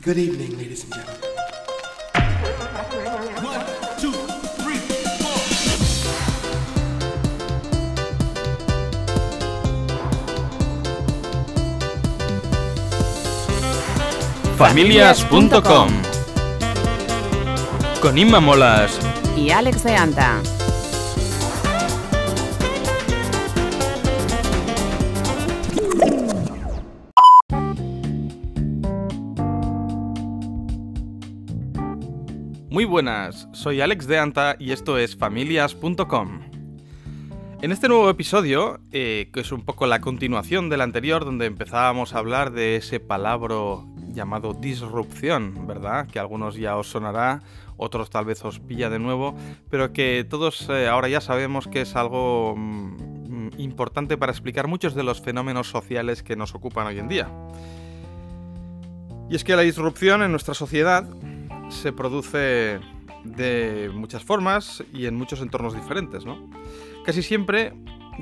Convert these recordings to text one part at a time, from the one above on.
Good evening, ladies and gentlemen. One, two, three, four. Familias.com Con Inma Molas y Alex de Anta. Muy buenas, soy Alex de Anta y esto es Familias.com. En este nuevo episodio, eh, que es un poco la continuación del anterior, donde empezábamos a hablar de ese palabra llamado disrupción, ¿verdad? Que a algunos ya os sonará, otros tal vez os pilla de nuevo, pero que todos eh, ahora ya sabemos que es algo mm, importante para explicar muchos de los fenómenos sociales que nos ocupan hoy en día. Y es que la disrupción en nuestra sociedad se produce de muchas formas y en muchos entornos diferentes, ¿no? Casi siempre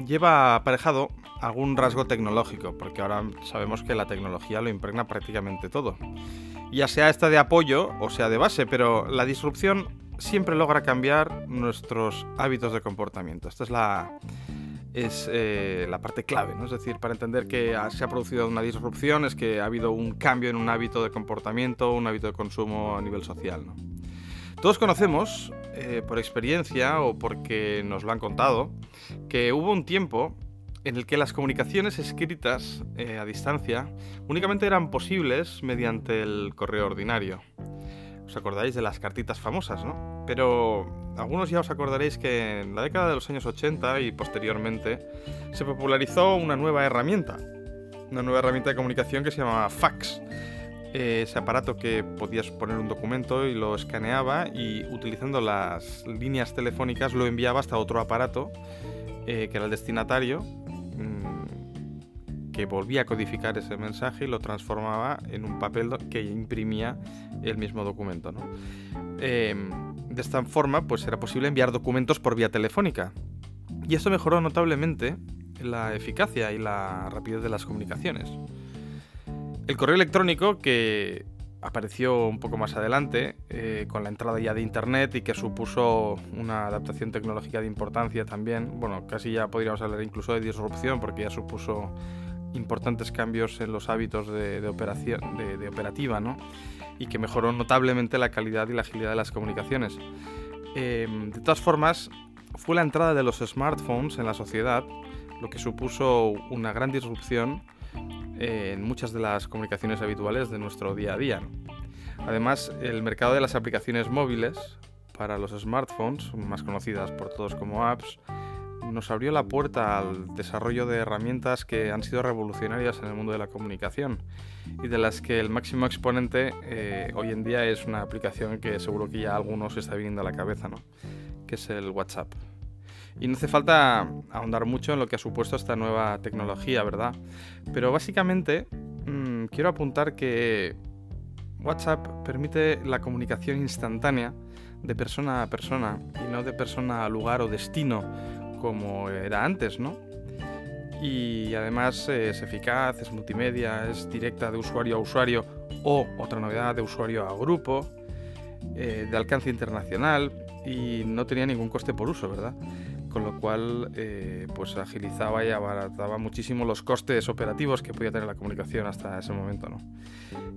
lleva aparejado algún rasgo tecnológico, porque ahora sabemos que la tecnología lo impregna prácticamente todo. Ya sea esta de apoyo o sea de base, pero la disrupción siempre logra cambiar nuestros hábitos de comportamiento. Esta es la, es eh, la parte clave, ¿no? Es decir, para entender que se ha producido una disrupción es que ha habido un cambio en un hábito de comportamiento, un hábito de consumo a nivel social. Todos conocemos, eh, por experiencia o porque nos lo han contado, que hubo un tiempo en el que las comunicaciones escritas eh, a distancia únicamente eran posibles mediante el correo ordinario. ¿Os acordáis de las cartitas famosas, no? Pero algunos ya os acordaréis que en la década de los años 80 y posteriormente se popularizó una nueva herramienta. Una nueva herramienta de comunicación que se llamaba fax. Ese aparato que podías poner un documento y lo escaneaba y utilizando las líneas telefónicas lo enviaba hasta otro aparato eh, que era el destinatario que volvía a codificar ese mensaje y lo transformaba en un papel que imprimía el mismo documento. Em, de esta forma, pues era posible enviar documentos por vía telefónica. Y esto mejoró notablemente la eficacia y la rapidez de las comunicaciones. El correo electrónico, que apareció un poco más adelante, eh, con la entrada ya de Internet y que supuso una adaptación tecnológica de importancia también, bueno, casi ya podríamos hablar incluso de disrupción, porque ya supuso importantes cambios en los hábitos de, operación, de, operativa, ¿no? Y que mejoró notablemente la calidad y la agilidad de las comunicaciones. Eh, de todas formas, fue la entrada de los smartphones en la sociedad lo que supuso una gran disrupción eh, en muchas de las comunicaciones habituales de nuestro día a día. Además, el mercado de las aplicaciones móviles para los smartphones, más conocidas por todos como apps, nos abrió la puerta al desarrollo de herramientas que han sido revolucionarias en el mundo de la comunicación y de las que el máximo exponente eh, hoy en día es una aplicación que seguro que ya a algunos está viniendo a la cabeza, ¿no? que es el WhatsApp. Y no hace falta ahondar mucho en lo que ha supuesto esta nueva tecnología, ¿verdad? Pero básicamente mm, quiero apuntar que WhatsApp permite la comunicación instantánea de persona a persona y no de persona a lugar o destino como era antes, ¿no? Y además es eficaz, es multimedia, es directa de usuario a usuario o otra novedad de usuario a grupo, eh, de alcance internacional y no tenía ningún coste por uso, ¿verdad? Con lo cual eh, pues agilizaba y abarataba muchísimo los costes operativos que podía tener la comunicación hasta ese momento, ¿no?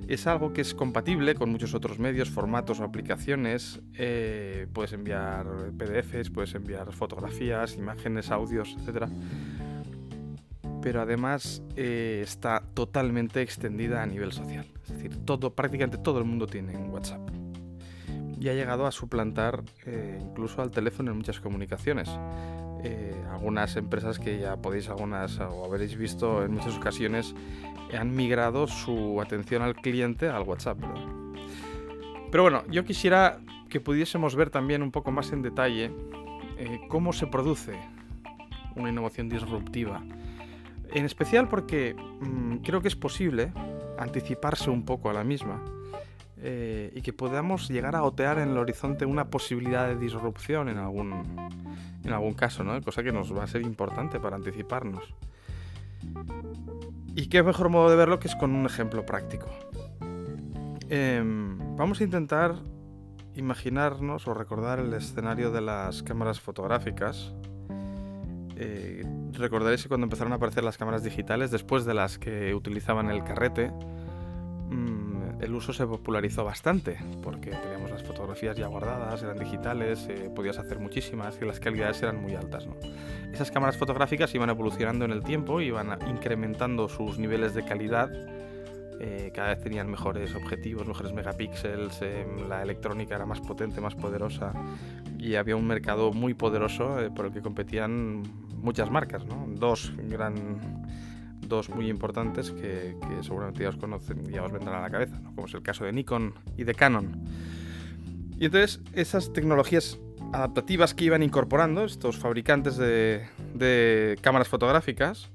Es algo que es compatible con muchos otros medios, formatos o aplicaciones. eh, puedes enviar PDFs, puedes enviar fotografías, imágenes, audios, etcétera pero además eh, está totalmente extendida a nivel social. Es decir, todo, prácticamente todo el mundo tiene un WhatsApp. Y ha llegado a suplantar eh, incluso al teléfono en muchas comunicaciones. Eh, algunas empresas que ya podéis algunas o habréis visto en muchas ocasiones han migrado su atención al cliente al WhatsApp. ¿verdad? Pero bueno, yo quisiera que pudiésemos ver también un poco más en detalle eh, cómo se produce una innovación disruptiva en especial porque mm, creo que es posible anticiparse un poco a la misma eh, y que podamos llegar a otear en el horizonte una posibilidad de disrupción en algún, en algún caso, ¿no? cosa que nos va a ser importante para anticiparnos. Y qué mejor modo de verlo que es con un ejemplo práctico. em, vamos a intentar imaginarnos o recordar el escenario de las cámaras fotográficas. Eh, recordaréis que cuando empezaron a aparecer las cámaras digitales, después de las que utilizaban el carrete, el uso se popularizó bastante, porque teníamos las fotografías ya guardadas, eran digitales, eh, podías hacer muchísimas y las calidades eran muy altas. Esas cámaras fotográficas iban evolucionando en el tiempo, iban incrementando sus niveles de calidad eh, cada vez tenían mejores objetivos, mejores megapíxeles, em, la electrónica era más potente, más poderosa y había un mercado muy poderoso eh, por el que competían muchas marcas, dos gran dos muy importantes que, seguramente ya os conocen ya os vendrán a la cabeza, como es el caso de Nikon y de Canon. Y entonces esas tecnologías adaptativas que iban incorporando estos fabricantes de, de cámaras fotográficas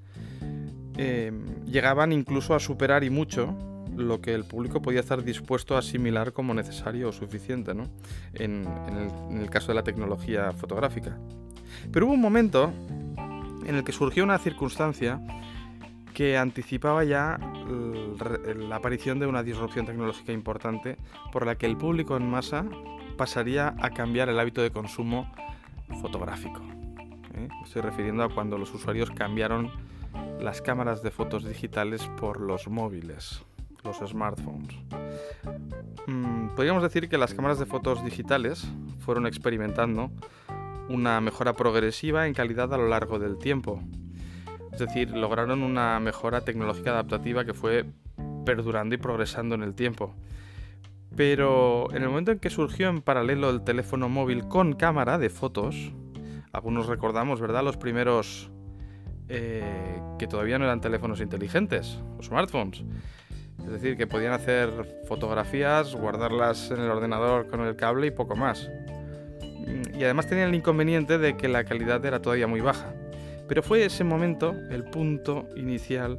Em, llegaban incluso a superar y mucho lo que el público podía estar dispuesto a asimilar como necesario o suficiente, ¿no? en, el, caso de la tecnología fotográfica. Pero hubo un momento en el que surgió una circunstancia que anticipaba ya la aparición de una disrupción tecnológica importante por la que el público en masa pasaría a cambiar el hábito de consumo fotográfico. ¿eh? estoy refiriendo a cuando los usuarios cambiaron las cámaras de fotos digitales por los móviles, los smartphones. Mm, podríamos decir que las cámaras de fotos digitales fueron experimentando una mejora progresiva en calidad a lo largo del tiempo. Es decir, lograron una mejora tecnológica adaptativa que fue perdurando y progresando en el tiempo. Pero en el momento en que surgió en paralelo el teléfono móvil con cámara de fotos, algunos recordamos, ¿verdad? Los primeros eh, que todavía no eran teléfonos inteligentes o smartphones. Es decir, que podían hacer fotografías, guardarlas en el ordenador con el cable y poco más. Y además tenían el inconveniente de que la calidad era todavía muy baja. Pero fue ese momento el punto inicial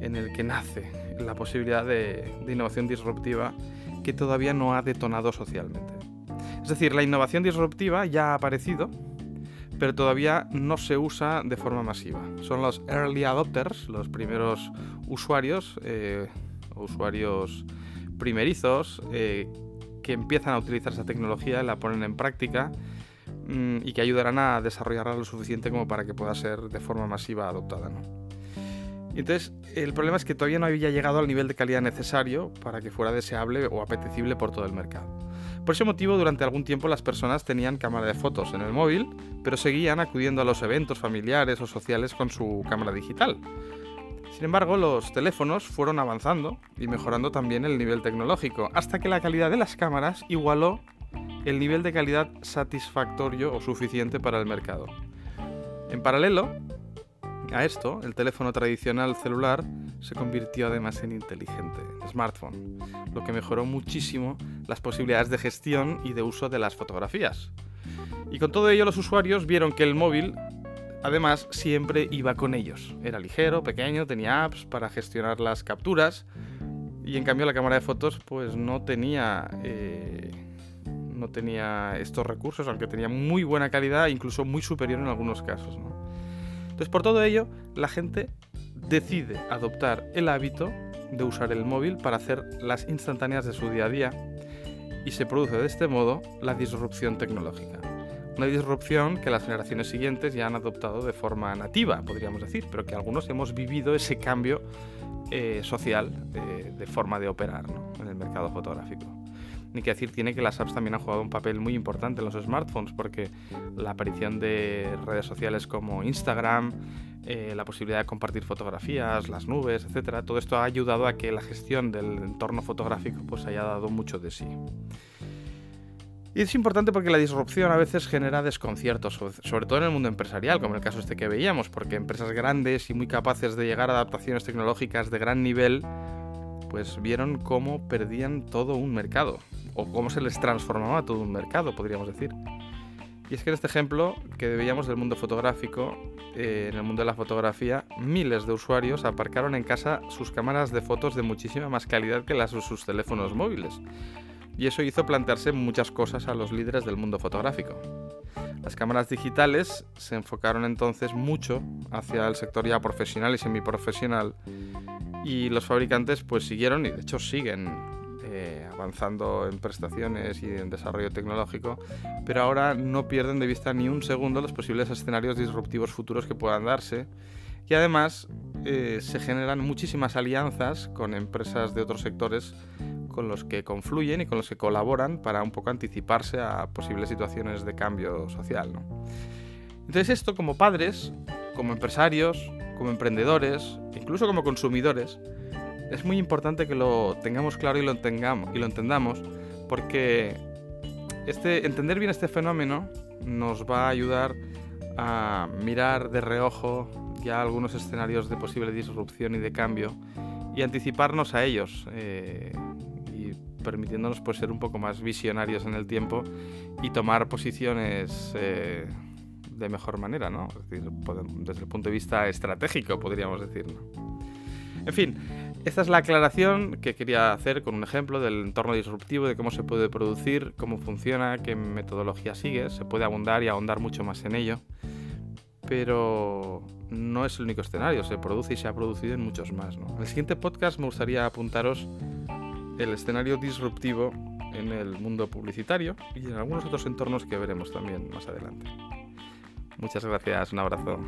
en el que nace la posibilidad de, innovación disruptiva que todavía no ha detonado socialmente. Es decir, la innovación disruptiva ya ha aparecido, pero todavía no se usa de forma masiva. Son los early adopters, los primeros usuarios, eh, usuarios primerizos, eh, que empiezan a utilizar esa tecnología, la ponen en práctica y que ayudarán a desarrollarla lo suficiente como para que pueda ser de forma masiva adoptada. entonces, el problema es que todavía no había llegado al nivel de calidad necesario para que fuera deseable o apetecible por todo el mercado. Por ese motivo, durante algún tiempo las personas tenían cámara de fotos en el móvil, pero seguían acudiendo a los eventos familiares o sociales con su cámara digital. Sin embargo, los teléfonos fueron avanzando y mejorando también el nivel tecnológico, hasta que la calidad de las cámaras igualó el nivel de calidad satisfactorio o suficiente para el mercado. En paralelo, a esto, el teléfono tradicional celular se convirtió además en inteligente, smartphone, lo que mejoró muchísimo las posibilidades de gestión y de uso de las fotografías. Y con todo ello los usuarios vieron que el móvil además siempre iba con ellos. Era ligero, pequeño, tenía apps para gestionar las capturas y en cambio la cámara de fotos pues no tenía... Eh, no tenía estos recursos, aunque tenía muy buena calidad, incluso muy superior en algunos casos. Entonces, por todo ello, la gente decide adoptar el hábito de usar el móvil para hacer las instantáneas de su día a día y se produce de este modo la disrupción tecnológica. Una disrupción que las generaciones siguientes ya han adoptado de forma nativa, podríamos decir, pero que algunos hemos vivido ese cambio eh, social de, forma de operar en el mercado fotográfico ni que decir tiene que las apps también han jugado un papel muy importante en los smartphones, porque la aparición de redes sociales como Instagram, eh, la posibilidad de compartir fotografías, las nubes, etcétera, todo esto ha ayudado a que la gestión del entorno fotográfico pues haya dado mucho de sí. Y es importante porque la disrupción a veces genera desconciertos, sobre todo en el mundo empresarial, como el caso este que veíamos, porque empresas grandes y muy capaces de llegar a adaptaciones tecnológicas de gran nivel, pues vieron cómo perdían todo un mercado o cómo se les transformaba todo un mercado, podríamos decir. Y es que en este ejemplo que veíamos del mundo fotográfico, eh, en el mundo de la fotografía, miles de usuarios aparcaron en casa sus cámaras de fotos de muchísima más calidad que las de sus teléfonos móviles. Y eso hizo plantearse muchas cosas a los líderes del mundo fotográfico. Las cámaras digitales se enfocaron entonces mucho hacia el sector ya profesional y semiprofesional y los fabricantes pues siguieron y de hecho siguen eh, avanzando en prestaciones y en desarrollo tecnológico, pero ahora no pierden de vista ni un segundo los posibles escenarios disruptivos futuros que puedan darse. Y además eh, se generan muchísimas alianzas con empresas de otros sectores con los que confluyen y con los que colaboran para un poco anticiparse a posibles situaciones de cambio social. Entonces esto como padres, como empresarios, como emprendedores, incluso como consumidores, es muy importante que lo tengamos claro y lo, y lo entendamos, porque este, entender bien este fenómeno nos va a ayudar a mirar de reojo ya algunos escenarios de posible disrupción y de cambio y anticiparnos a ellos eh, permitiéndonos pues, ser un poco más visionarios en el tiempo y tomar posiciones eh, de mejor manera, ¿no? desde el punto de vista estratégico, podríamos decir. En fin, esta es la aclaración que quería hacer con un ejemplo del entorno disruptivo, de cómo se puede producir, cómo funciona, qué metodología sigue. Se puede abundar y ahondar mucho más en ello, pero no es el único escenario, se produce y se ha producido en muchos más. En el siguiente podcast me gustaría apuntaros el escenario disruptivo en el mundo publicitario y en algunos otros entornos que veremos también más adelante. Muchas gracias, un abrazo.